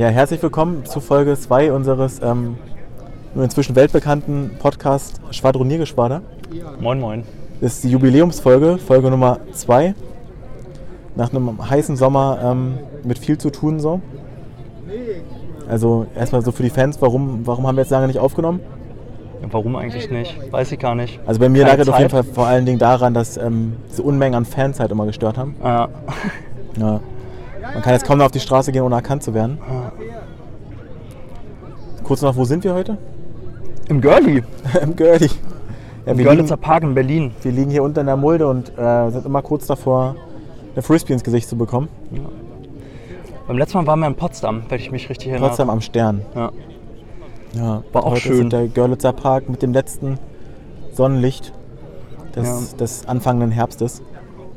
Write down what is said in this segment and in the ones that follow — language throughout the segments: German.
Ja, herzlich willkommen zu Folge 2 unseres ähm, inzwischen weltbekannten Podcast Schwadroniergeschwader. Moin, moin. Das ist die Jubiläumsfolge, Folge Nummer 2. Nach einem heißen Sommer ähm, mit viel zu tun so. Also erstmal so für die Fans, warum, warum haben wir jetzt lange nicht aufgenommen? Warum eigentlich nicht? Weiß ich gar nicht. Also bei mir Keine lag es auf jeden. Fall vor allen Dingen daran, dass ähm, diese Unmengen an Fans halt immer gestört haben. Ja. Ja. Man kann jetzt kaum noch auf die Straße gehen, ohne erkannt zu werden. Kurz noch, wo sind wir heute? Im Girlie. Im Girlie. Ja, Im Görlitzer liegen, Park in Berlin. wir liegen hier unten in der Mulde und äh, sind immer kurz davor, eine Frisbee ins Gesicht zu bekommen. Beim letzten Mal waren wir in Potsdam, wenn ich mich richtig erinnere. Trotzdem am Stern. Ja. Ja, War auch heute schön. Ist der Görlitzer Park mit dem letzten Sonnenlicht des, Ja. des anfangenden Herbstes.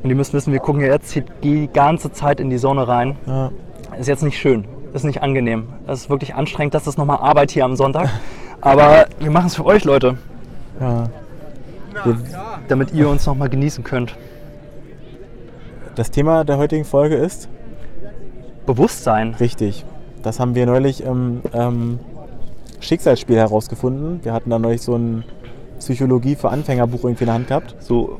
Und ihr müsst wissen, wir gucken ja jetzt hier die ganze Zeit in die Sonne rein. Ja. Ist jetzt nicht schön. Ist nicht angenehm. Es ist wirklich anstrengend. Das ist nochmal Arbeit hier am Sonntag. Aber wir machen es für euch, Leute. Ja. Wir, Damit ihr uns nochmal genießen könnt. das Thema der heutigen Folge ist Bewusstsein. richtig. Das haben wir neulich im ähm, Schicksalsspiel herausgefunden. Wir hatten da neulich so ein Psychologie für Anfängerbuch irgendwie in der Hand gehabt. So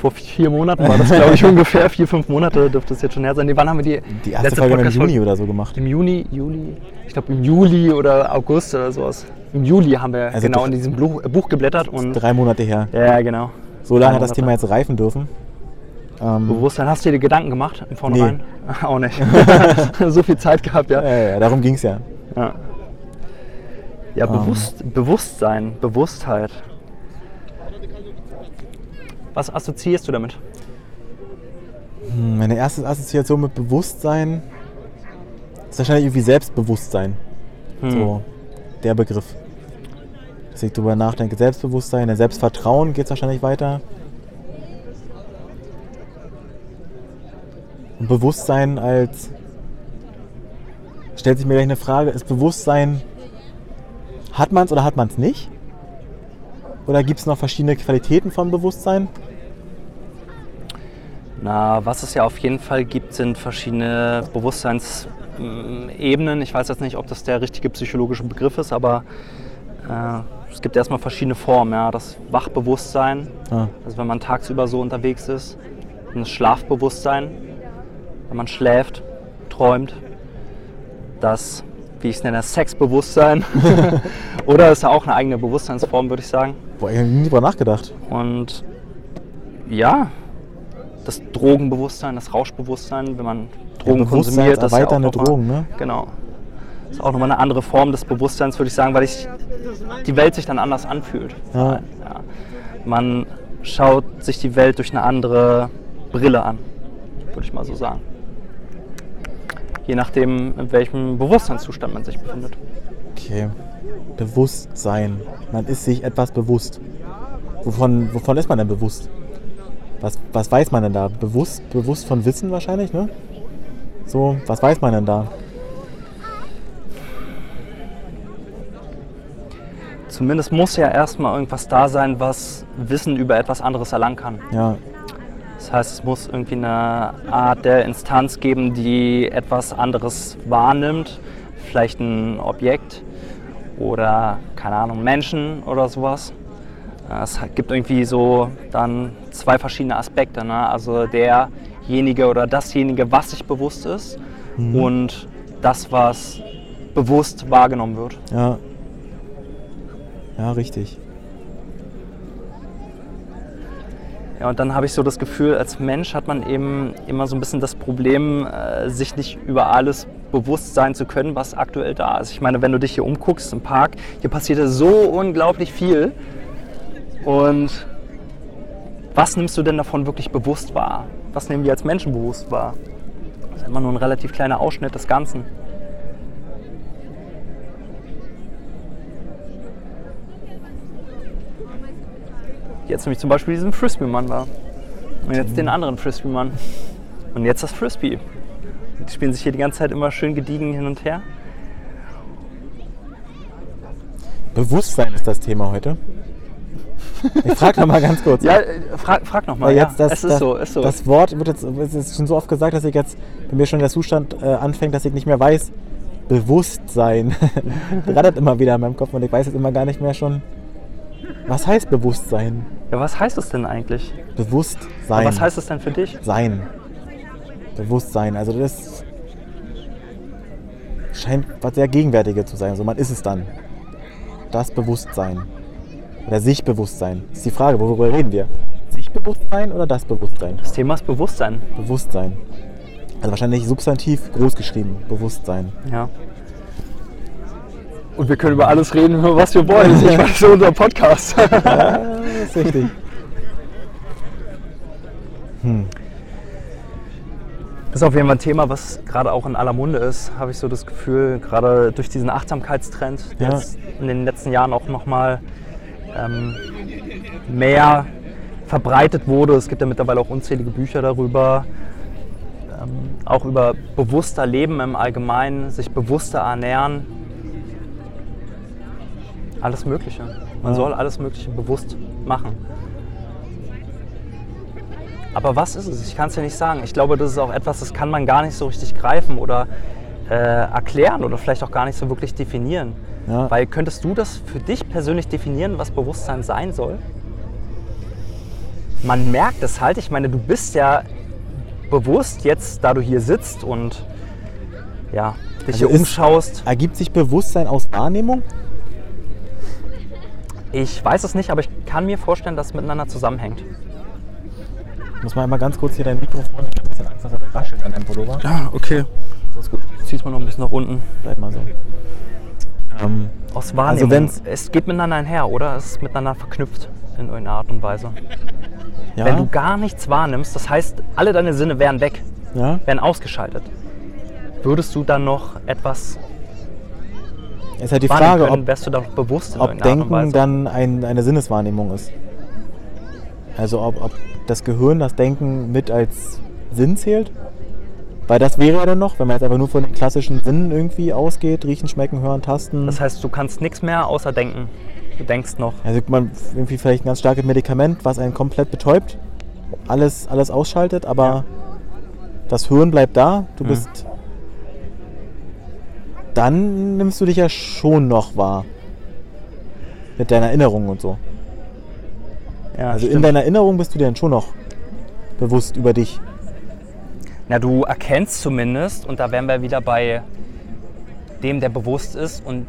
vor vier Monaten war das, glaube ich, ungefähr. Vier, fünf Monate dürfte es jetzt schon her sein. Nee, wann haben wir die, Die erste letzte Folge im Podcast-Folge? Juni oder so gemacht. Im Juni, Juli, ich glaube im Juli oder August oder sowas. Im Juli haben wir Also genau in diesem Buch, Buch geblättert und Drei Monate her. ja, genau. So lange hat das. Thema jetzt reifen dürfen. Ähm, Bewusstsein, hast du dir Gedanken gemacht im Vornherein? Auch nicht. so viel Zeit gehabt, ja. ja, ja, darum ging es ja. Ja, ja Ähm. bewusst, Bewusstsein, Bewusstheit. Was assoziierst du damit? Hm, Meine erste Assoziation mit Bewusstsein ist wahrscheinlich irgendwie Selbstbewusstsein. Hm. So der Begriff. Dass ich darüber nachdenke. Selbstbewusstsein, der Selbstvertrauen geht es wahrscheinlich weiter. Und Bewusstsein als. Stellt sich mir gleich eine Frage: Ist Bewusstsein. Hat man es oder hat man es nicht? Oder gibt es noch verschiedene Qualitäten von Bewusstsein? Na, was es ja auf jeden Fall gibt, sind verschiedene Bewusstseinsebenen. Ich weiß jetzt nicht, ob das der richtige psychologische Begriff ist, aber äh, es gibt erstmal verschiedene Formen. Ja. Das Wachbewusstsein, Ah, also wenn man tagsüber so unterwegs ist. Das Schlafbewusstsein, wenn man schläft, träumt. Das, wie ich es nenne, Sexbewusstsein. Oder ist ja auch eine eigene Bewusstseinsform, würde ich sagen. Boah, ich habe nie drüber nachgedacht. Und ja, das Drogenbewusstsein, das Rauschbewusstsein, wenn man Drogen konsumiert, das ist ja auch erweiternde noch mal- Drogen, ne? Genau. Das ist auch nochmal eine andere Form des Bewusstseins, würde ich sagen, weil ich, die Welt sich dann anders anfühlt. Ja. Ja. Man schaut sich die Welt durch eine andere Brille an, würde ich mal so sagen. Je nachdem, in welchem Bewusstseinszustand man sich befindet. Okay. Bewusstsein. Man ist sich etwas bewusst. Wovon, wovon ist man denn bewusst? Was, was weiß man denn da? Bewusst, bewusst von Wissen wahrscheinlich, ne? So, was weiß man denn da? Zumindest muss ja erstmal irgendwas da sein, was Wissen über etwas anderes erlangen kann. Ja, Das heißt, es muss irgendwie eine Art der Instanz geben, die etwas anderes wahrnimmt. Vielleicht ein Objekt oder, keine Ahnung, Menschen oder sowas. Äh, Es gibt irgendwie so dann zwei verschiedene Aspekte. Ne? Also derjenige oder dasjenige, was sich bewusst ist und das, was bewusst wahrgenommen wird. ja. Ja, richtig. Ja, und dann habe ich so das Gefühl, als Mensch hat man eben immer so ein bisschen das Problem, äh, sich nicht über alles bewusst sein zu können, was aktuell da ist. Ich meine, wenn du dich hier umguckst im Park, hier passiert ja so unglaublich viel. Und was nimmst du denn davon wirklich bewusst wahr? Was nehmen wir als Menschen bewusst wahr? Das ist immer nur ein relativ kleiner Ausschnitt des Ganzen. Jetzt nämlich zum Beispiel diesen Frisbee-Mann war. Und jetzt den anderen Frisbee-Mann. Und jetzt das Frisbee. Die spielen sich hier die ganze Zeit immer schön gediegen hin und her. Bewusstsein ist das Thema heute. Ich frage noch mal ganz kurz. Ja, äh, frag, frag nochmal. Ja, jetzt das, es ist das, so, ist so. das Wort wird jetzt es ist schon so oft gesagt, dass ich jetzt bei mir schon der Zustand äh, anfängt, dass ich nicht mehr weiß, Bewusstsein. Rattert immer wieder in meinem Kopf und ich weiß jetzt immer gar nicht mehr schon. Was heißt Bewusstsein? Ja, was heißt es denn eigentlich? Bewusstsein. Aber was heißt es denn für dich? Sein. Bewusstsein. Also das scheint was sehr Gegenwärtiges zu sein. Also man ist es dann. Das Bewusstsein. Oder sich Bewusstsein. Das ist die Frage, worüber reden wir? Sich Bewusstsein oder das Bewusstsein? Das Thema ist Bewusstsein. Bewusstsein. Also wahrscheinlich Substantiv groß geschrieben. Bewusstsein. Ja. Und wir können über alles reden, über was wir wollen. Ich meine, das ist unser Podcast. Ja, das ist richtig. Hm. Das ist auf jeden Fall ein Thema, was gerade auch in aller Munde ist, habe ich so das Gefühl, gerade durch diesen Achtsamkeitstrend, der Ja. jetzt in den letzten Jahren auch nochmal ähm, mehr verbreitet wurde. Es gibt ja mittlerweile auch unzählige Bücher darüber, ähm, auch über bewusster Leben im Allgemeinen, sich bewusster ernähren. Alles Mögliche. Man Ja. soll alles Mögliche bewusst machen. Aber was ist es? Ich kann es dir nicht sagen. Ich glaube, das ist auch etwas, das kann man gar nicht so richtig greifen oder äh, erklären oder vielleicht auch gar nicht so wirklich definieren. Ja. Weil könntest du das für dich persönlich definieren, was Bewusstsein sein soll? Man merkt es halt. Ich meine, du bist ja bewusst jetzt, da du hier sitzt und ja, dich Also hier umschaust. Ergibt sich Bewusstsein aus Wahrnehmung? Ich weiß es nicht, aber ich kann mir vorstellen, dass es miteinander zusammenhängt. Muss man einmal ganz kurz hier dein Mikrofon. Ich habe ein bisschen Angst, dass er raschelt an deinem Pullover. Ja, okay. So ist gut. Zieh's mal noch ein bisschen nach unten. Bleib mal so. Ähm, Aus Wahrnehmung. wenn's- es geht miteinander einher, oder? Es ist miteinander verknüpft in irgendeiner Art und Weise. ja, Wenn du gar nichts wahrnimmst, das heißt, alle deine Sinne wären weg, ja. wären ausgeschaltet. Würdest du dann noch etwas Ist halt die Frage, können? ob, Wärst du da noch bewusst ob Denken dann ein, eine Sinneswahrnehmung ist. Also ob, ob das Gehirn das Denken mit als Sinn zählt. Weil das wäre ja dann noch, wenn man jetzt einfach nur von den klassischen Sinnen irgendwie ausgeht, riechen, schmecken, hören, tasten. Das heißt, du kannst nichts mehr außer denken. Du denkst noch. also man irgendwie vielleicht ein ganz starkes Medikament, was einen komplett betäubt, alles, alles ausschaltet, aber Ja. das Hirn bleibt da, du Mhm. bist. Dann nimmst du dich ja schon noch wahr. Mit deiner Erinnerung und so. Ja, Also in stimmt. deiner Erinnerung bist du dir dann schon noch bewusst über dich. Na, du erkennst zumindest, und da wären wir wieder bei dem, der bewusst ist und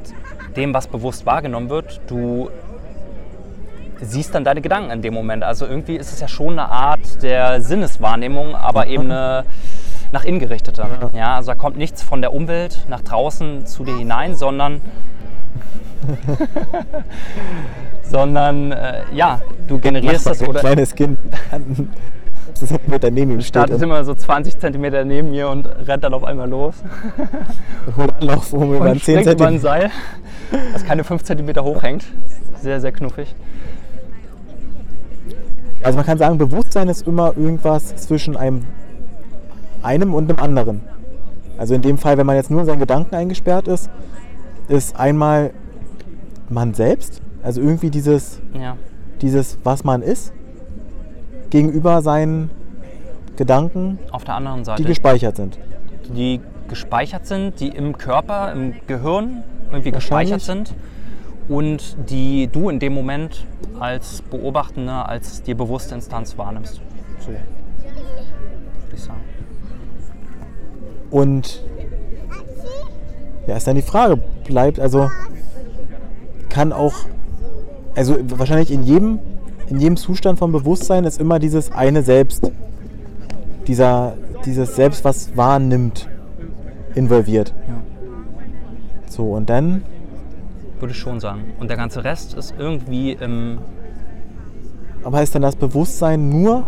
dem, was bewusst wahrgenommen wird, du siehst dann deine Gedanken in dem Moment. Also irgendwie ist es ja schon eine Art der Sinneswahrnehmung, aber eben eine nach innen gerichtete. Ja. Ja, also da kommt nichts von der Umwelt nach draußen zu dir hinein, sondern sondern äh, ja, du generierst das ein oder kleines Kind. Das hat ihm steht startet und immer so 20 Zentimeter neben mir und rennt dann auf einmal los. holt Anlauf, um über und einen 10 springt über ein cm. Seil, das keine 5 cm hoch hängt. Sehr, sehr knuffig. Also man kann sagen, Bewusstsein ist immer irgendwas zwischen einem, einem und einem anderen. Also in dem Fall, wenn man jetzt nur in seinen Gedanken eingesperrt ist, ist einmal man selbst, also irgendwie dieses, Ja. dieses, was man ist, gegenüber seinen Gedanken, Auf der anderen Seite, die gespeichert sind. die gespeichert sind, die im Körper, im Gehirn irgendwie gespeichert sind und die du in dem Moment als Beobachtende, als dir bewusste Instanz wahrnimmst. So würde ich sagen. Und ja, ist dann die Frage, bleibt, also kann auch, also wahrscheinlich in jedem, in jedem Zustand von Bewusstsein ist immer dieses eine Selbst, dieser, dieses Selbst, was wahrnimmt, involviert. Ja. So, und dann, Würde ich schon sagen. Und der ganze Rest ist irgendwie im aber heißt dann das Bewusstsein nur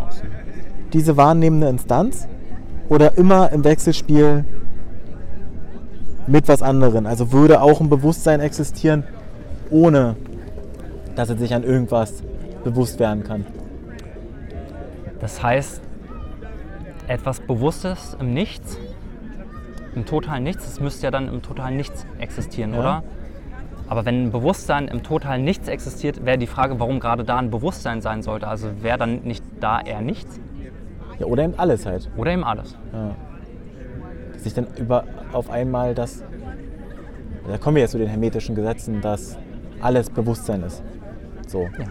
diese wahrnehmende Instanz oder immer im Wechselspiel mit was anderem? Also würde auch ein Bewusstsein existieren, ohne dass es sich an irgendwas bewusst werden kann. Das heißt, etwas Bewusstes im Nichts, im totalen Nichts, das müsste ja dann im totalen Nichts existieren, Ja. oder? Aber wenn ein Bewusstsein im totalen Nichts existiert, wäre die Frage, warum gerade da ein Bewusstsein sein sollte. Also wäre dann nicht da eher nichts Ja, oder eben alles halt. oder eben alles. Ja. Dass sich dann über, auf einmal das Da kommen wir jetzt zu den hermetischen Gesetzen, dass alles Bewusstsein ist. So. Ja.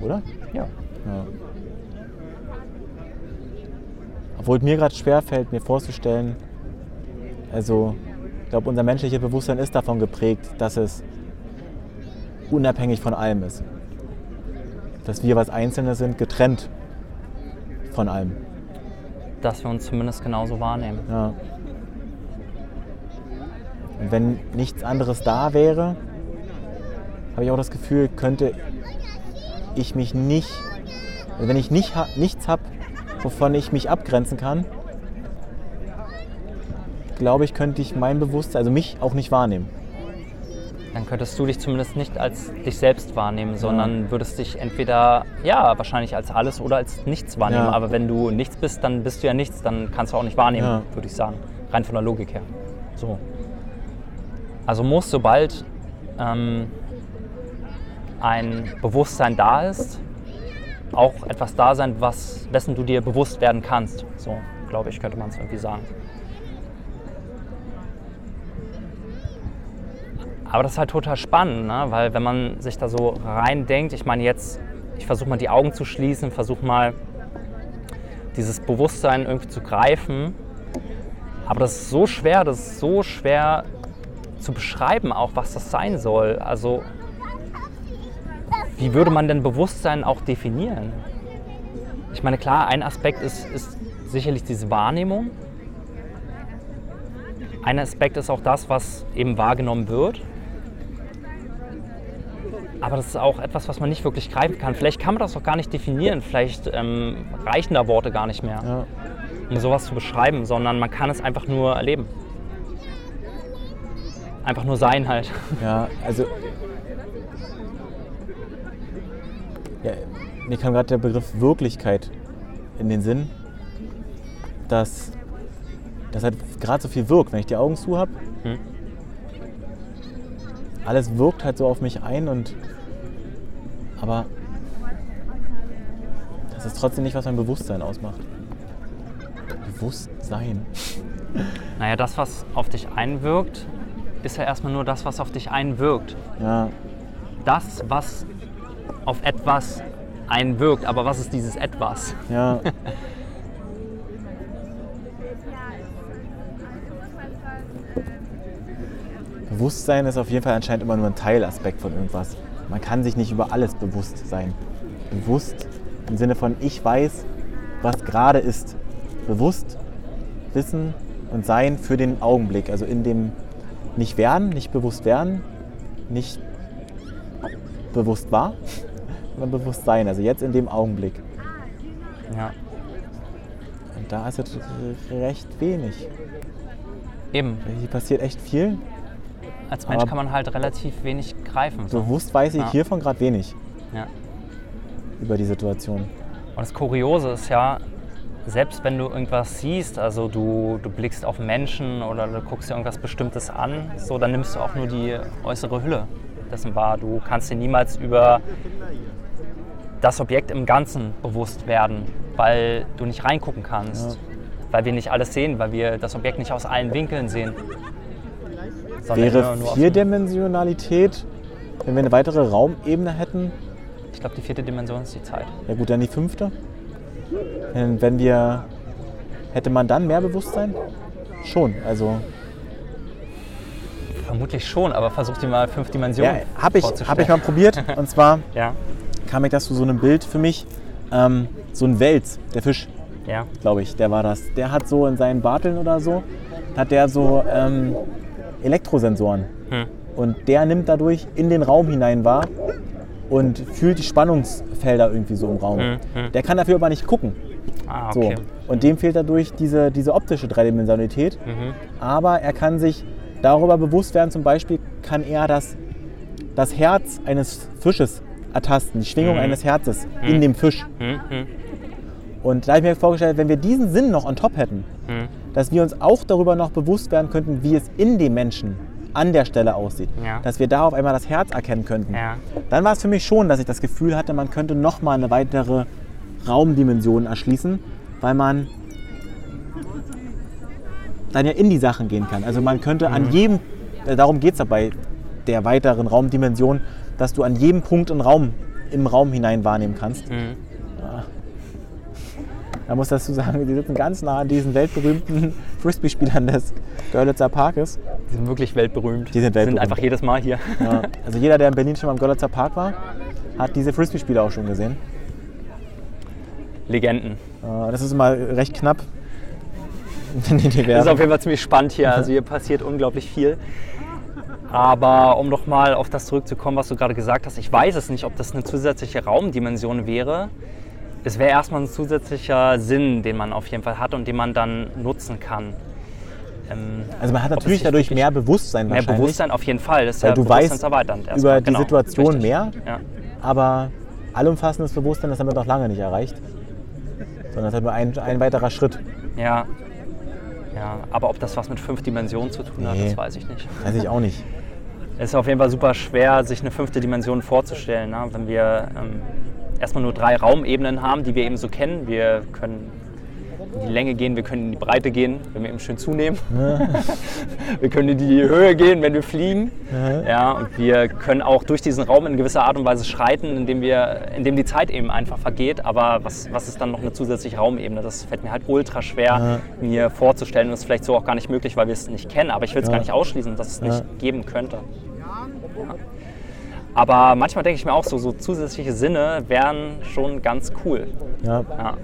Oder? Ja. Ja. Obwohl mir gerade schwer fällt, mir vorzustellen, also ich glaube, unser menschliches Bewusstsein ist davon geprägt, dass es unabhängig von allem ist. Dass wir was Einzelne sind, getrennt von allem. Dass wir uns zumindest genauso wahrnehmen. Ja. Und wenn nichts anderes da wäre, habe ich auch das Gefühl, könnte ich mich nicht, also wenn ich nicht, nichts habe, wovon ich mich abgrenzen kann, glaube ich, könnte ich mein Bewusstsein, also mich auch nicht wahrnehmen. Dann könntest du dich zumindest nicht als dich selbst wahrnehmen, sondern würdest dich entweder, ja, wahrscheinlich als alles oder als nichts wahrnehmen. Ja. Aber wenn du nichts bist, dann bist du ja nichts, dann kannst du auch nicht wahrnehmen, Ja. würde ich sagen. Rein von der Logik her. So. Also muss, sobald ähm, ein Bewusstsein da ist, auch etwas da sein, was, dessen du dir bewusst werden kannst. So, glaube ich, könnte man es irgendwie sagen. Aber das ist halt total spannend, ne? weil wenn man sich da so reindenkt, ich meine jetzt, ich versuche mal die Augen zu schließen, versuche mal dieses Bewusstsein irgendwie zu greifen. Aber das ist so schwer, das ist so schwer zu beschreiben auch, was das sein soll. Also wie würde man denn Bewusstsein auch definieren? Ich meine, klar, ein Aspekt ist, ist sicherlich diese Wahrnehmung. Ein Aspekt ist auch das, was eben wahrgenommen wird. Aber das ist auch etwas, was man nicht wirklich greifen kann. Vielleicht kann man das auch gar nicht definieren. Vielleicht ähm, reichen da Worte gar nicht mehr, Ja. um sowas zu beschreiben, sondern man kann es einfach nur erleben. Einfach nur sein halt. Ja, also. Ja, mir kam gerade der Begriff Wirklichkeit in den Sinn, dass das halt gerade so viel wirkt, wenn ich die Augen zu habe. Hm. Alles wirkt halt so auf mich ein und. Aber. Das ist trotzdem nicht, was mein Bewusstsein ausmacht. Bewusstsein. Naja, das, was auf dich einwirkt, ist ja erstmal nur das, was auf dich einwirkt. Ja, Das, was auf etwas einwirkt. Aber was ist dieses Etwas? ja. Bewusstsein ist auf jeden Fall anscheinend immer nur ein Teilaspekt von irgendwas. Man kann sich nicht über alles bewusst sein. Bewusst im Sinne von ich weiß, was gerade ist. Bewusst wissen und sein für den Augenblick. Also in dem nicht werden, nicht bewusst werden, nicht bewusst war, sondern bewusst sein. Also jetzt in dem Augenblick. Ja, Und da ist es recht wenig. eben. Hier passiert echt viel. Als Mensch Aber- kann man halt relativ wenig greifen. So. Bewusst weiß ich Ja. hiervon gerade wenig Ja. über die Situation. Und das Kuriose ist ja, selbst wenn du irgendwas siehst, also du, du blickst auf Menschen oder du guckst dir irgendwas Bestimmtes an, so, dann nimmst du auch nur die äußere Hülle dessen wahr. Du kannst dir niemals über das Objekt im Ganzen bewusst werden, weil du nicht reingucken kannst. Weil wir nicht alles sehen, weil wir das Objekt nicht aus allen Winkeln sehen. Wäre Vierdimensionalität, wenn wir eine weitere Raumebene hätten, Ich glaube, die vierte Dimension ist die Zeit. ja gut, dann die fünfte. Wenn, wenn wir, hätte man dann mehr Bewusstsein? Schon, also Vermutlich schon, aber versuch dir mal fünf Dimensionen ja, habe ich, hab ich mal probiert. Und zwar Ja, kam ich das zu so einem Bild für mich, ähm, so ein Wels, der Fisch, ja. glaube ich, der war das. Der hat so in seinen Barteln oder so, hat der so ähm, Elektrosensoren. Hm. Und der nimmt dadurch in den Raum hinein wahr und fühlt die Spannungsfelder irgendwie so im Raum. Hm, hm. Der kann dafür aber nicht gucken. Ah, So. okay. Und dem fehlt dadurch diese, diese optische Dreidimensionalität. Mhm. Aber er kann sich darüber bewusst werden, zum Beispiel kann er das, das Herz eines Fisches ertasten, die Schwingung Mhm. eines Herzes in dem Fisch. Hm, hm, Und da habe ich mir vorgestellt, wenn wir diesen Sinn noch on top hätten, hm. Dass wir uns auch darüber noch bewusst werden könnten, wie es in dem Menschen an der Stelle aussieht. Ja. Dass wir da auf einmal das Herz erkennen könnten. Ja. Dann war es für mich schon, dass ich das Gefühl hatte, man könnte noch mal eine weitere Raumdimension erschließen, weil man dann ja in die Sachen gehen kann. Also man könnte Mhm. an jedem, äh, darum geht es dabei, der weiteren Raumdimension, dass du an jedem Punkt im Raum, im Raum hinein wahrnehmen kannst. Mhm. Da muss dazu sagen, die sitzen ganz nah an diesen weltberühmten Frisbee-Spielern des Görlitzer Parkes. Die sind wirklich weltberühmt. Die sind weltberühmt. einfach jedes Mal hier. Ja, also jeder, der in Berlin schon mal im Görlitzer Park war, hat diese Frisbee-Spieler auch schon gesehen. Legenden. Äh, Das ist immer recht knapp. Das ist auf jeden Fall ziemlich spannend hier. Also hier passiert unglaublich viel. Aber um nochmal auf das zurückzukommen, was du gerade gesagt hast, ich weiß es nicht, ob das eine zusätzliche Raumdimension wäre. Es wäre erstmal ein zusätzlicher Sinn, den man auf jeden Fall hat und den man dann nutzen kann. Ähm, Also man hat natürlich dadurch mehr Bewusstsein mehr Bewusstsein auf jeden Fall. Das ist weil ja du weißt über die Genau, Situation richtig. mehr, Ja. aber allumfassendes Bewusstsein ist damit noch lange nicht erreicht. Sondern das ist halt nur ein, ein weiterer Schritt. Ja. ja. Aber ob das was mit fünf Dimensionen zu tun hat, Nee. das weiß ich nicht. Weiß ich auch nicht. Es ist auf jeden Fall super schwer, sich eine fünfte Dimension vorzustellen. Ne? Wenn wir ähm, erstmal nur drei Raumebenen haben, die wir eben so kennen. Wir können in die Länge gehen, wir können in die Breite gehen, wenn wir eben schön zunehmen. wir können in die Höhe gehen, wenn wir fliegen. Ja, und wir können auch durch diesen Raum in gewisser Art und Weise schreiten, indem, wir, indem die Zeit eben einfach vergeht. Aber was, was ist dann noch eine zusätzliche Raumebene? Das fällt mir halt ultra schwer, mir vorzustellen. Und das ist vielleicht so auch gar nicht möglich, weil wir es nicht kennen. Aber ich will es gar nicht ausschließen, dass es nicht geben könnte. Aber manchmal denke ich mir auch so, so zusätzliche Sinne wären schon ganz cool. Ja. Ja.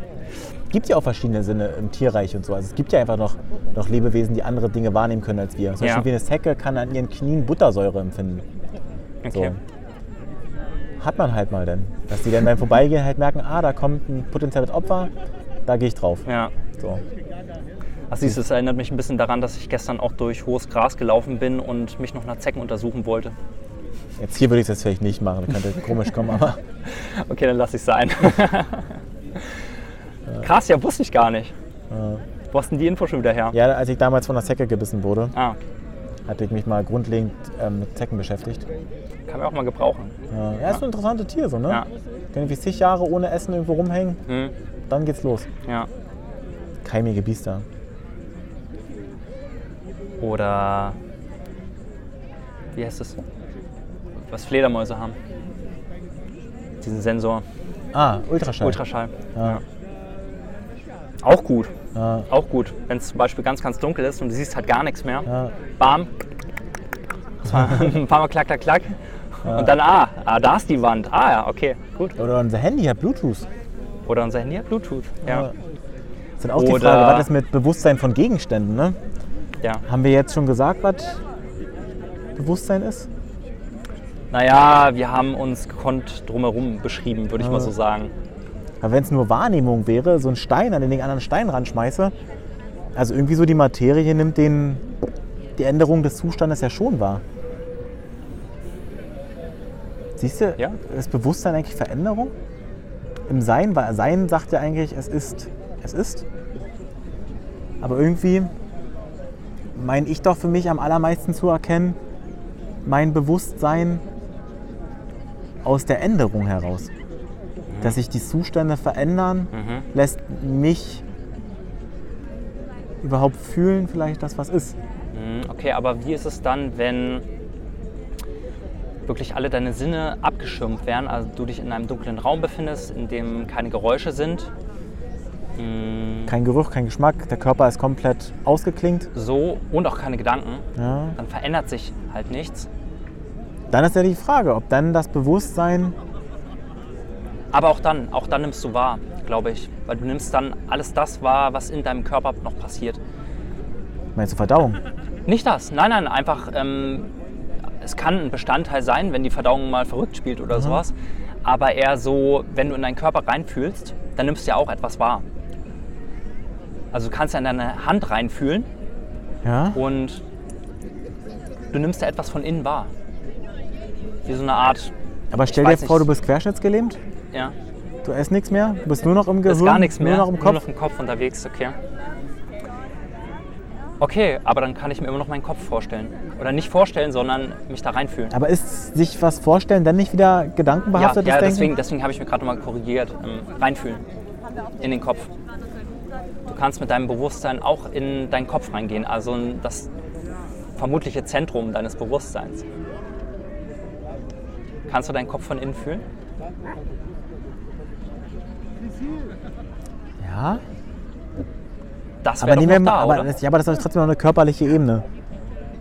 gibt ja auch verschiedene Sinne im Tierreich und so. Also es gibt ja einfach noch, noch Lebewesen, die andere Dinge wahrnehmen können als wir. Zum Ja. Beispiel wie eine Zecke kann an ihren Knien Buttersäure empfinden. So. Okay. Hat man halt mal denn. Dass die dann beim Vorbeigehen halt merken, ah, da kommt ein potenzielles Opfer, da gehe ich drauf. Ja. So. Ach siehst du, es erinnert mich ein bisschen daran, dass ich gestern auch durch hohes Gras gelaufen bin und mich noch nach Zecken untersuchen wollte. Jetzt hier würde ich das vielleicht nicht machen, das könnte komisch kommen, aber Okay, dann lass ich sein. Krass, ja, wusste ich gar nicht. Wo hast denn die Info schon wieder her? ja, als ich damals von der Zecke gebissen wurde, Ah, hatte ich mich mal grundlegend ähm, mit Zecken beschäftigt. Kann man auch mal gebrauchen. Ja, ja ist ein interessantes Tier so, ne? Ja. Kann irgendwie zig Jahre ohne Essen irgendwo rumhängen, Hm, dann geht's los. ja. Keimige Biester. Oder wie heißt es? Was Fledermäuse haben. Diesen Sensor. Ah, Ultraschall. Ultraschall. Ja. Auch gut. Ja. Auch gut. Wenn es zum Beispiel ganz, ganz dunkel ist und du siehst halt gar nichts mehr. Ja. Bam. Ein paar Mal klack, klack, klack. Und dann, ah, ah, da ist die Wand. Ah ja, okay, gut. Oder unser Handy hat Bluetooth. Oder unser Handy hat Bluetooth. Ja. Das ist dann auch die Oder- Frage, was ist mit Bewusstsein von Gegenständen, ne? ja. Haben wir jetzt schon gesagt, was Bewusstsein ist? Naja, wir haben uns gekonnt drumherum beschrieben, würde ich mal so sagen. Aber wenn es nur Wahrnehmung wäre, so ein Stein, an den ich einen anderen Stein ranschmeiße, also irgendwie so die Materie nimmt den, die Änderung des Zustandes ja schon wahr. Siehst du, Ja. ist Bewusstsein eigentlich Veränderung? Im Sein, weil Sein sagt ja eigentlich, es ist, es ist. Aber irgendwie meine ich doch für mich am allermeisten zu erkennen, mein Bewusstsein aus der Änderung heraus. Dass sich die Zustände verändern, Mhm. lässt mich überhaupt fühlen, vielleicht das, was ist. Mhm, Okay, aber wie ist es dann, wenn wirklich alle deine Sinne abgeschirmt werden? Also du dich in einem dunklen Raum befindest, in dem keine Geräusche sind. Mhm, Kein Geruch, kein Geschmack, der Körper ist komplett ausgeklingt. So und auch keine Gedanken. Ja. Dann verändert sich halt nichts. Dann ist ja die Frage, ob dann das Bewusstsein, Aber auch dann, auch dann nimmst du wahr, glaube ich. Weil du nimmst dann alles das wahr, was in deinem Körper noch passiert. meinst du Verdauung? Nicht das, nein, nein, einfach, ähm, es kann ein Bestandteil sein, wenn die Verdauung mal verrückt spielt oder sowas. Aber eher so, wenn du in deinen Körper reinfühlst, dann nimmst du ja auch etwas wahr. Also du kannst ja in deine Hand reinfühlen Ja? und du nimmst ja etwas von innen wahr. Wie so eine Art, Aber stell dir vor, nicht. du bist querschnittsgelähmt, ja, du isst nichts mehr, du bist nur noch im Gehirn, ist gar nichts mehr, nur noch im Kopf. nur noch im Kopf unterwegs, okay. Okay, aber dann kann ich mir immer noch meinen Kopf vorstellen. Oder nicht vorstellen, sondern mich da reinfühlen. Aber ist sich was vorstellen dann nicht wieder Ja, gedankenbehaftetes ja Denken? deswegen, deswegen habe ich mir gerade mal korrigiert. Ähm, reinfühlen. In den Kopf. Du kannst mit deinem Bewusstsein auch in deinen Kopf reingehen, also in das vermutliche Zentrum deines Bewusstseins. Kannst du deinen Kopf von innen fühlen? Ja, Das aber, noch mal, da, aber, oder? das, ja, aber das ist trotzdem noch eine körperliche Ebene.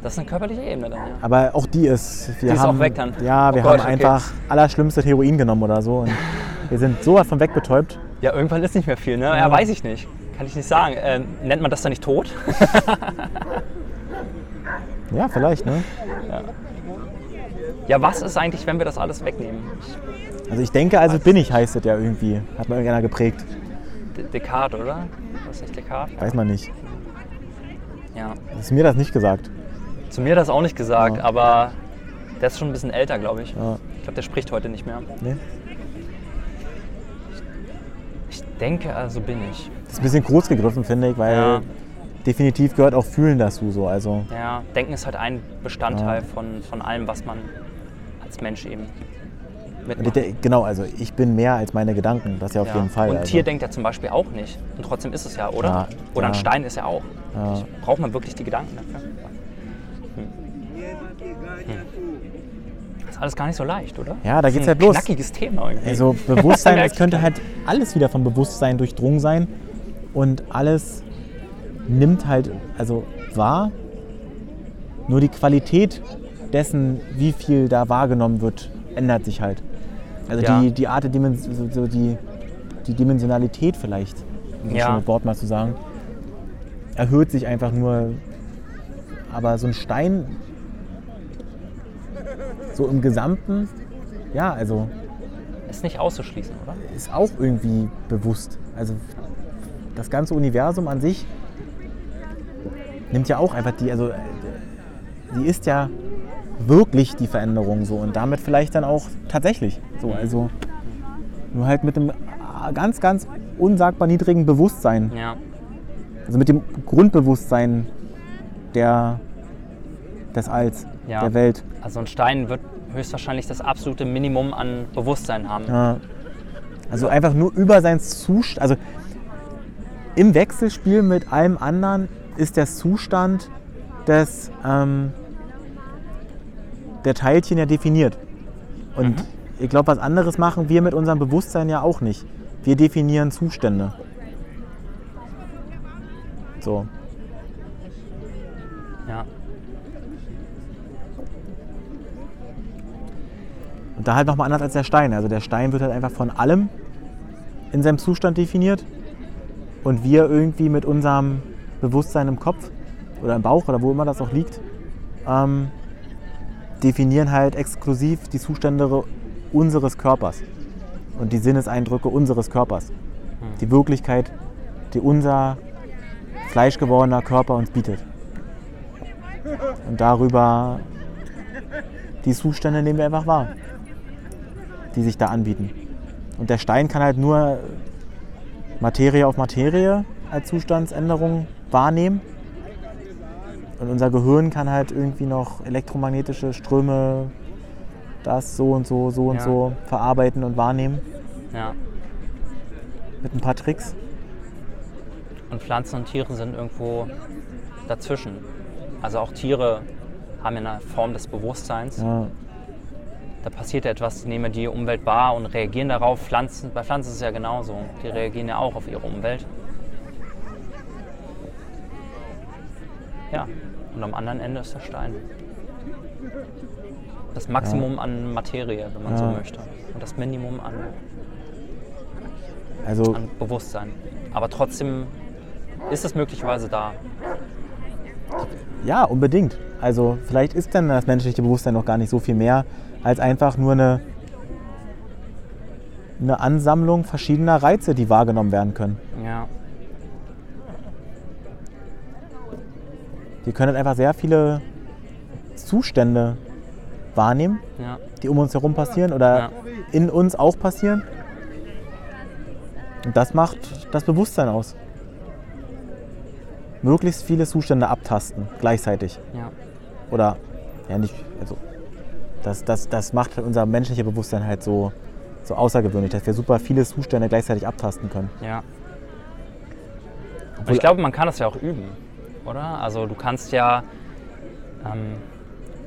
Das ist eine körperliche Ebene dann, ja. Aber auch die ist. Wir Die ist haben, auch weg dann. Ja, Oh wir Gott, haben okay. einfach allerschlimmste Heroin genommen oder so. Und wir sind sowas von wegbetäubt. Ja, irgendwann ist nicht mehr viel, ne? Ja, weiß ich nicht. Kann ich nicht sagen. Ähm, nennt man das dann nicht tot? Ja, vielleicht, ne? Ja, was ist eigentlich, wenn wir das alles wegnehmen? Also ich denke, also bin ich, heißt es ja irgendwie. Hat mal irgendeiner geprägt. De- Descartes, oder? Was ist nicht Descartes? Weiß man nicht. Ja. Ist mir das nicht gesagt. Zu mir das auch nicht gesagt, Ja. aber der ist schon ein bisschen älter, glaube ich. Ja. Ich glaube, der spricht heute nicht mehr. Nee? Ich denke, also bin ich. Das ist ein bisschen kurz gegriffen, finde ich, weil Ja. definitiv gehört auch Fühlen dazu. So. Also, Ja, Denken ist halt ein Bestandteil Ja. von, von allem, was man als Mensch eben und ich, mitmacht. de- genau, also ich bin mehr als meine Gedanken. Das ja auf Ja. jeden Fall. Und also. Tier denkt ja zum Beispiel auch nicht. Und trotzdem ist es ja, oder? Ja, Oder ein ja. Stein ist ja auch. Ja. Braucht man wirklich die Gedanken dafür? Hm. Hm. Das ist alles gar nicht so leicht, oder? Ja, da geht's ein halt los. knackiges Thema irgendwie. Also Bewusstsein, es könnte halt alles wieder vom Bewusstsein durchdrungen sein und alles nimmt halt also wahr. Nur die Qualität dessen, wie viel da wahrgenommen wird, ändert sich halt. Also Ja. die, die Art der Dimens so, so die, die Dimensionalität vielleicht, um das Ja. schöne Wort mal zu sagen, erhöht sich einfach nur. Aber so ein Stein, so im Gesamten, ja, also Ist nicht auszuschließen, oder? ist auch irgendwie bewusst. Also das ganze Universum an sich nimmt ja auch einfach die, also äh, die ist ja wirklich die Veränderung so und damit vielleicht dann auch tatsächlich so. Also nur halt mit einem ganz, ganz unsagbar niedrigen Bewusstsein. Ja. Also mit dem Grundbewusstsein der, des Alls, Ja. der Welt. Also ein Stein wird höchstwahrscheinlich das absolute Minimum an Bewusstsein haben. Ja. Also einfach nur über seinen Zustand, also im Wechselspiel mit allem anderen ist der Zustand des, ähm, der Teilchen ja definiert. Und ich glaube, was anderes machen wir mit unserem Bewusstsein ja auch nicht. Wir definieren Zustände. So. Ja. Und da halt nochmal anders als der Stein. Also der Stein wird halt einfach von allem in seinem Zustand definiert. Und wir irgendwie mit unserem Bewusstsein im Kopf oder im Bauch oder wo immer das auch liegt, ähm, definieren halt exklusiv die Zustände unseres Körpers und die Sinneseindrücke unseres Körpers. Die Wirklichkeit, die unser fleischgewordener Körper uns bietet. Und darüber die Zustände nehmen wir einfach wahr, die sich da anbieten. Und der Stein kann halt nur Materie auf Materie als Zustandsänderung wahrnehmen. Und unser Gehirn kann halt irgendwie noch elektromagnetische Ströme, das so und so, so und Ja. so verarbeiten und wahrnehmen ja. mit ein paar Tricks. Und Pflanzen und Tiere sind irgendwo dazwischen. Also auch Tiere haben ja eine Form des Bewusstseins. Ja, Da passiert etwas, die nehmen die Umwelt wahr und reagieren darauf. Pflanzen, bei Pflanzen ist es ja genauso. Die reagieren ja auch auf ihre Umwelt. Ja, und am anderen Ende ist der Stein. Das Maximum an Materie, wenn man so Ja. möchte. Und das Minimum an, also an Bewusstsein. Aber trotzdem ist es möglicherweise da. Ja, unbedingt. Also vielleicht ist dann das menschliche Bewusstsein noch gar nicht so viel mehr als einfach nur eine, eine Ansammlung verschiedener Reize, die wahrgenommen werden können. Ja, Wir können halt einfach sehr viele Zustände wahrnehmen, ja, die um uns herum passieren oder Ja. in uns auch passieren. Und das macht das Bewusstsein aus. Möglichst viele Zustände abtasten, gleichzeitig. ja. Oder, ja, nicht, also, das, das, das macht halt unser menschliches Bewusstsein halt so, so außergewöhnlich, dass wir super viele Zustände gleichzeitig abtasten können. ja. Und ich glaube, man kann das ja auch üben, oder? Also du kannst ja ähm,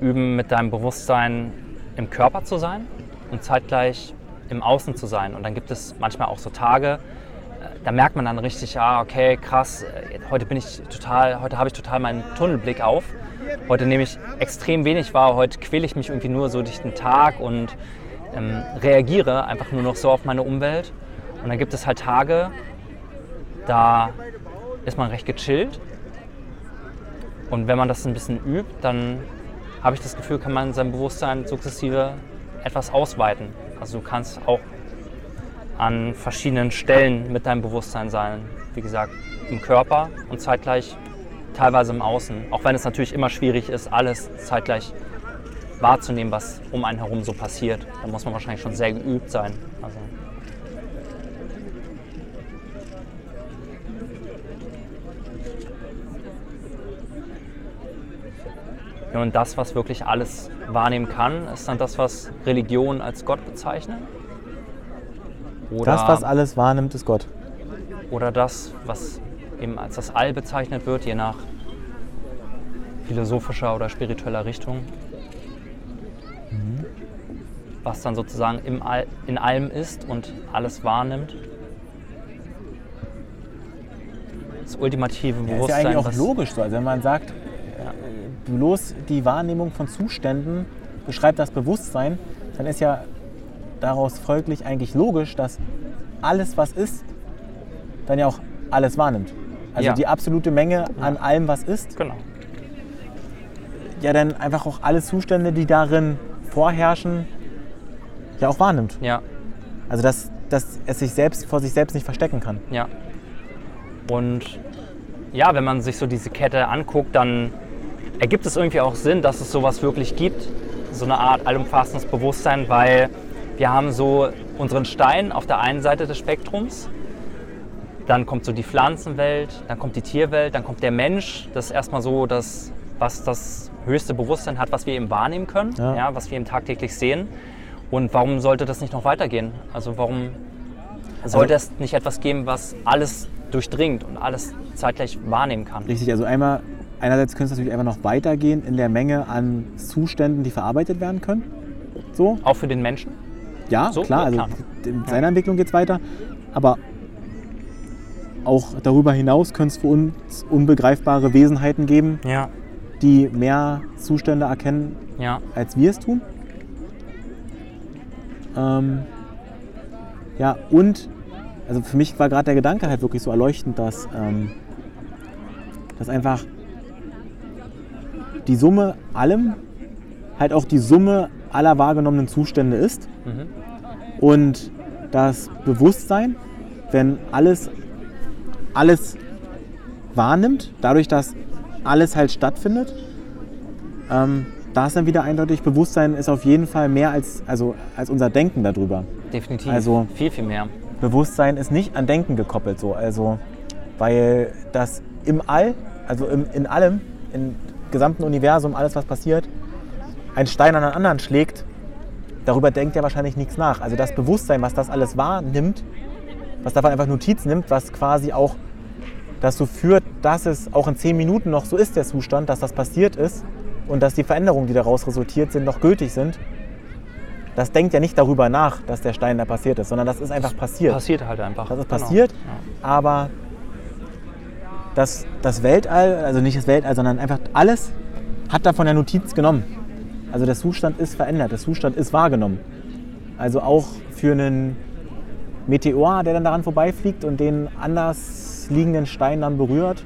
üben, mit deinem Bewusstsein im Körper zu sein und zeitgleich im Außen zu sein. Und dann gibt es manchmal auch so Tage, äh, da merkt man dann richtig, ah, okay, krass, äh, heute bin ich total, heute habe ich total meinen Tunnelblick auf. Heute nehme ich extrem wenig wahr, heute quäle ich mich irgendwie nur so durch den Tag und ähm, reagiere einfach nur noch so auf meine Umwelt. Und dann gibt es halt Tage, da ist man recht gechillt. Und wenn man das ein bisschen übt, dann habe ich das Gefühl, kann man sein Bewusstsein sukzessive etwas ausweiten. Also du kannst auch an verschiedenen Stellen mit deinem Bewusstsein sein. Wie gesagt, im Körper und zeitgleich teilweise im Außen. Auch wenn es natürlich immer schwierig ist, alles zeitgleich wahrzunehmen, was um einen herum so passiert. Da muss man wahrscheinlich schon sehr geübt sein. Also Ja, und das, was wirklich alles wahrnehmen kann, ist dann das, was Religion als Gott bezeichnet? Oder, das, was alles wahrnimmt, ist Gott. Oder das, was eben als das All bezeichnet wird, je nach philosophischer oder spiritueller Richtung. Mhm. Was dann sozusagen im All, in allem ist und alles wahrnimmt. Das ultimative Bewusstsein. Ja, ist ja eigentlich auch logisch so. Also wenn man sagt, bloß die Wahrnehmung von Zuständen beschreibt das Bewusstsein, dann ist ja daraus folglich eigentlich logisch, dass alles, was ist, dann ja auch alles wahrnimmt. Also ja. die absolute Menge an ja. allem, was ist. Genau. Ja, dann einfach auch alle Zustände, die darin vorherrschen, ja auch wahrnimmt. Ja. Also dass, dass es sich selbst vor sich selbst nicht verstecken kann. Ja. Und ja, wenn man sich so diese Kette anguckt, dann ergibt es irgendwie auch Sinn, dass es sowas wirklich gibt, so eine Art allumfassendes Bewusstsein, weil wir haben so unseren Stein auf der einen Seite des Spektrums, dann kommt so die Pflanzenwelt, dann kommt die Tierwelt, dann kommt der Mensch. Das ist erstmal so das, was das höchste Bewusstsein hat, was wir eben wahrnehmen können, ja. ja was wir eben tagtäglich sehen. Und warum sollte das nicht noch weitergehen? Also warum sollte also, es nicht etwas geben, was alles durchdringt und alles zeitgleich wahrnehmen kann? Richtig, also einmal einerseits könnte es natürlich einfach noch weitergehen in der Menge an Zuständen, die verarbeitet werden können. So. Auch für den Menschen? Ja, so? klar. Also in seiner ja. Entwicklung geht es weiter. Aber auch darüber hinaus könnte es für uns unbegreifbare Wesenheiten geben, ja. die mehr Zustände erkennen, ja. als wir es tun. Ähm, ja, und also für mich war gerade der Gedanke halt wirklich so erleuchtend, dass, ähm, dass einfach die Summe allem halt auch die Summe aller wahrgenommenen Zustände ist. Mhm. Und das Bewusstsein, wenn alles, alles wahrnimmt, dadurch, dass alles halt stattfindet, ähm, da ist dann wieder eindeutig, Bewusstsein ist auf jeden Fall mehr als, also, als unser Denken darüber. Definitiv. Also viel, viel mehr. Bewusstsein ist nicht an Denken gekoppelt so. Also, weil das im All, also im, in allem, in gesamten Universum, alles was passiert, ein Stein an einen anderen schlägt, darüber denkt er wahrscheinlich nichts nach. Also das Bewusstsein, was das alles wahrnimmt, was davon einfach Notiz nimmt, was quasi auch dazu führt, dass es auch in zehn Minuten noch so ist, der Zustand, dass das passiert ist und dass die Veränderungen, die daraus resultiert sind, noch gültig sind. Das denkt ja nicht darüber nach, dass der Stein da passiert ist, sondern das ist einfach passiert. Passiert halt einfach. Das ist genau. passiert, ja. aber das, das Weltall, also nicht das Weltall, sondern einfach alles hat davon der Notiz genommen. Also der Zustand ist verändert, der Zustand ist wahrgenommen. Also auch für einen Meteor, der dann daran vorbeifliegt und den anders liegenden Stein dann berührt.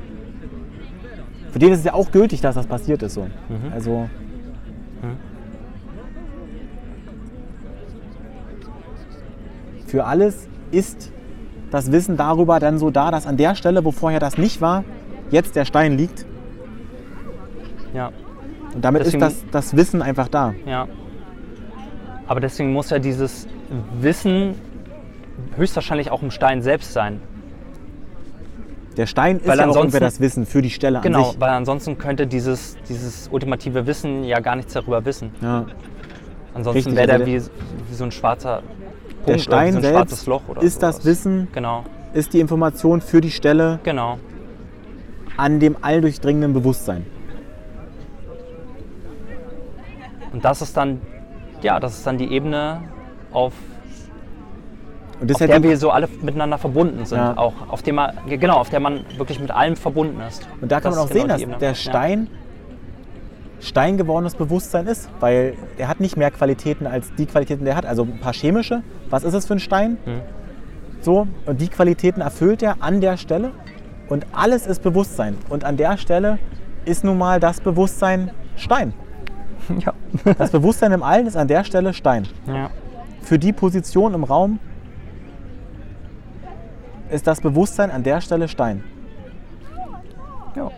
Für den ist es ja auch gültig, dass das passiert ist. So. Mhm. Also. Mhm. Für alles ist das Wissen darüber dann so da, dass an der Stelle, wo vorher das nicht war, jetzt der Stein liegt. Ja. Und damit deswegen, ist das, das Wissen einfach da. Ja. Aber deswegen muss ja dieses Wissen höchstwahrscheinlich auch im Stein selbst sein. Der Stein ist weil ja auch das Wissen für die Stelle genau, an sich. Genau, weil ansonsten könnte dieses, dieses ultimative Wissen ja gar nichts darüber wissen. Ja. Ansonsten wäre der also wie, wie so ein schwarzer der Stein so selbst ist sowas. das Wissen, genau. ist die Information für die Stelle. Genau. an dem alldurchdringenden Bewusstsein. Und das ist dann, ja, das ist dann die Ebene, auf, auf der wir so alle miteinander verbunden sind. Ja. Auch auf dem man, genau, auf der man wirklich mit allem verbunden ist. und da kann Das man auch genau sehen, die dass Ebene. der Ja. Stein gewordenes Bewusstsein ist, weil er hat nicht mehr Qualitäten als die Qualitäten, die er hat. Also ein paar chemische. Was ist es für ein Stein? Hm. So, und die Qualitäten erfüllt er an der Stelle. Und alles ist Bewusstsein. Und an der Stelle ist nun mal das Bewusstsein Stein. Ja. Das Bewusstsein im Allen ist an der Stelle Stein. ja. Für die Position im Raum ist das Bewusstsein an der Stelle Stein. Ja.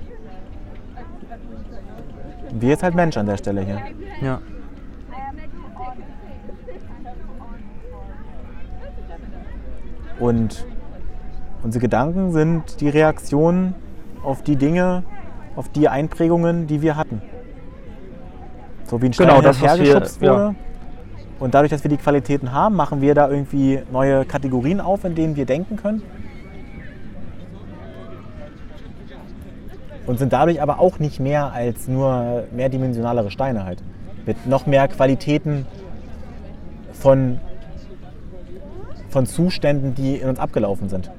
Und wir jetzt halt Mensch an der Stelle hier. ja. Und unsere Gedanken sind die Reaktionen auf die Dinge, auf die Einprägungen, die wir hatten. So wie ein Stein Genau, das, hergeschubst wir- ja. wurde. Und dadurch, dass wir die Qualitäten haben, machen wir da irgendwie neue Kategorien auf, in denen wir denken können. Und sind dadurch aber auch nicht mehr als nur mehrdimensionalere Steine halt. Mit noch mehr Qualitäten von, von Zuständen, die in uns abgelaufen sind.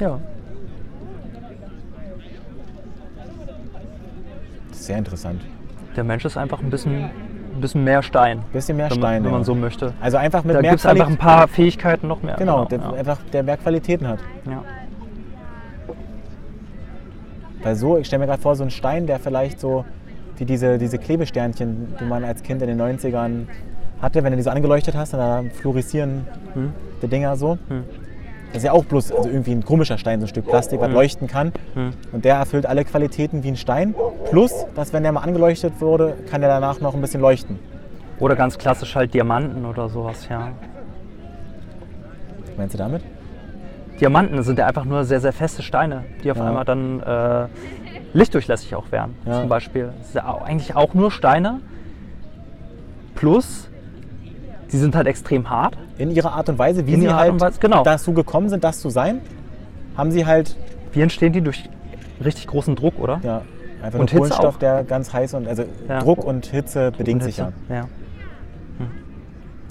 ja. Sehr interessant. Der Mensch ist einfach ein bisschen, ein bisschen mehr Stein. Bisschen mehr wenn, Stein. man- wenn ja. man so möchte. Also einfach mit Da mehr gibt es einfach ein paar Fähigkeiten noch mehr. Genau, der, ja. einfach der mehr Qualitäten hat. Ja. Weil so, ich stelle mir gerade vor, so ein Stein, der vielleicht so wie diese, diese Klebesternchen, die man als Kind in den 90ern hatte, wenn du die so angeleuchtet hast, dann fluoreszieren Hm. die Dinger so. Hm. Das ist ja auch bloß also irgendwie ein komischer Stein, so ein Stück Plastik, was Hm. leuchten kann. Hm. Und der erfüllt alle Qualitäten wie ein Stein. Plus, dass wenn der mal angeleuchtet wurde, kann der danach noch ein bisschen leuchten. Oder ganz klassisch halt Diamanten oder sowas, ja. Was meinst du damit? Diamanten sind ja einfach nur sehr, sehr feste Steine, die auf Ja. einmal dann äh, lichtdurchlässig auch wären. Ja. Zum Beispiel. Das sind ja eigentlich auch nur Steine. Plus, die sind halt extrem hart. In ihrer Art und Weise, wie In sie halt Weise, genau. dazu gekommen sind, das zu sein, haben sie halt Wie entstehen die? Durch richtig großen Druck, oder? ja, einfach Und nur Hitze Kohlenstoff, auch. der ganz heiß und also Ja. Druck und Hitze bedingt Und sich ja. Hitze. Ja.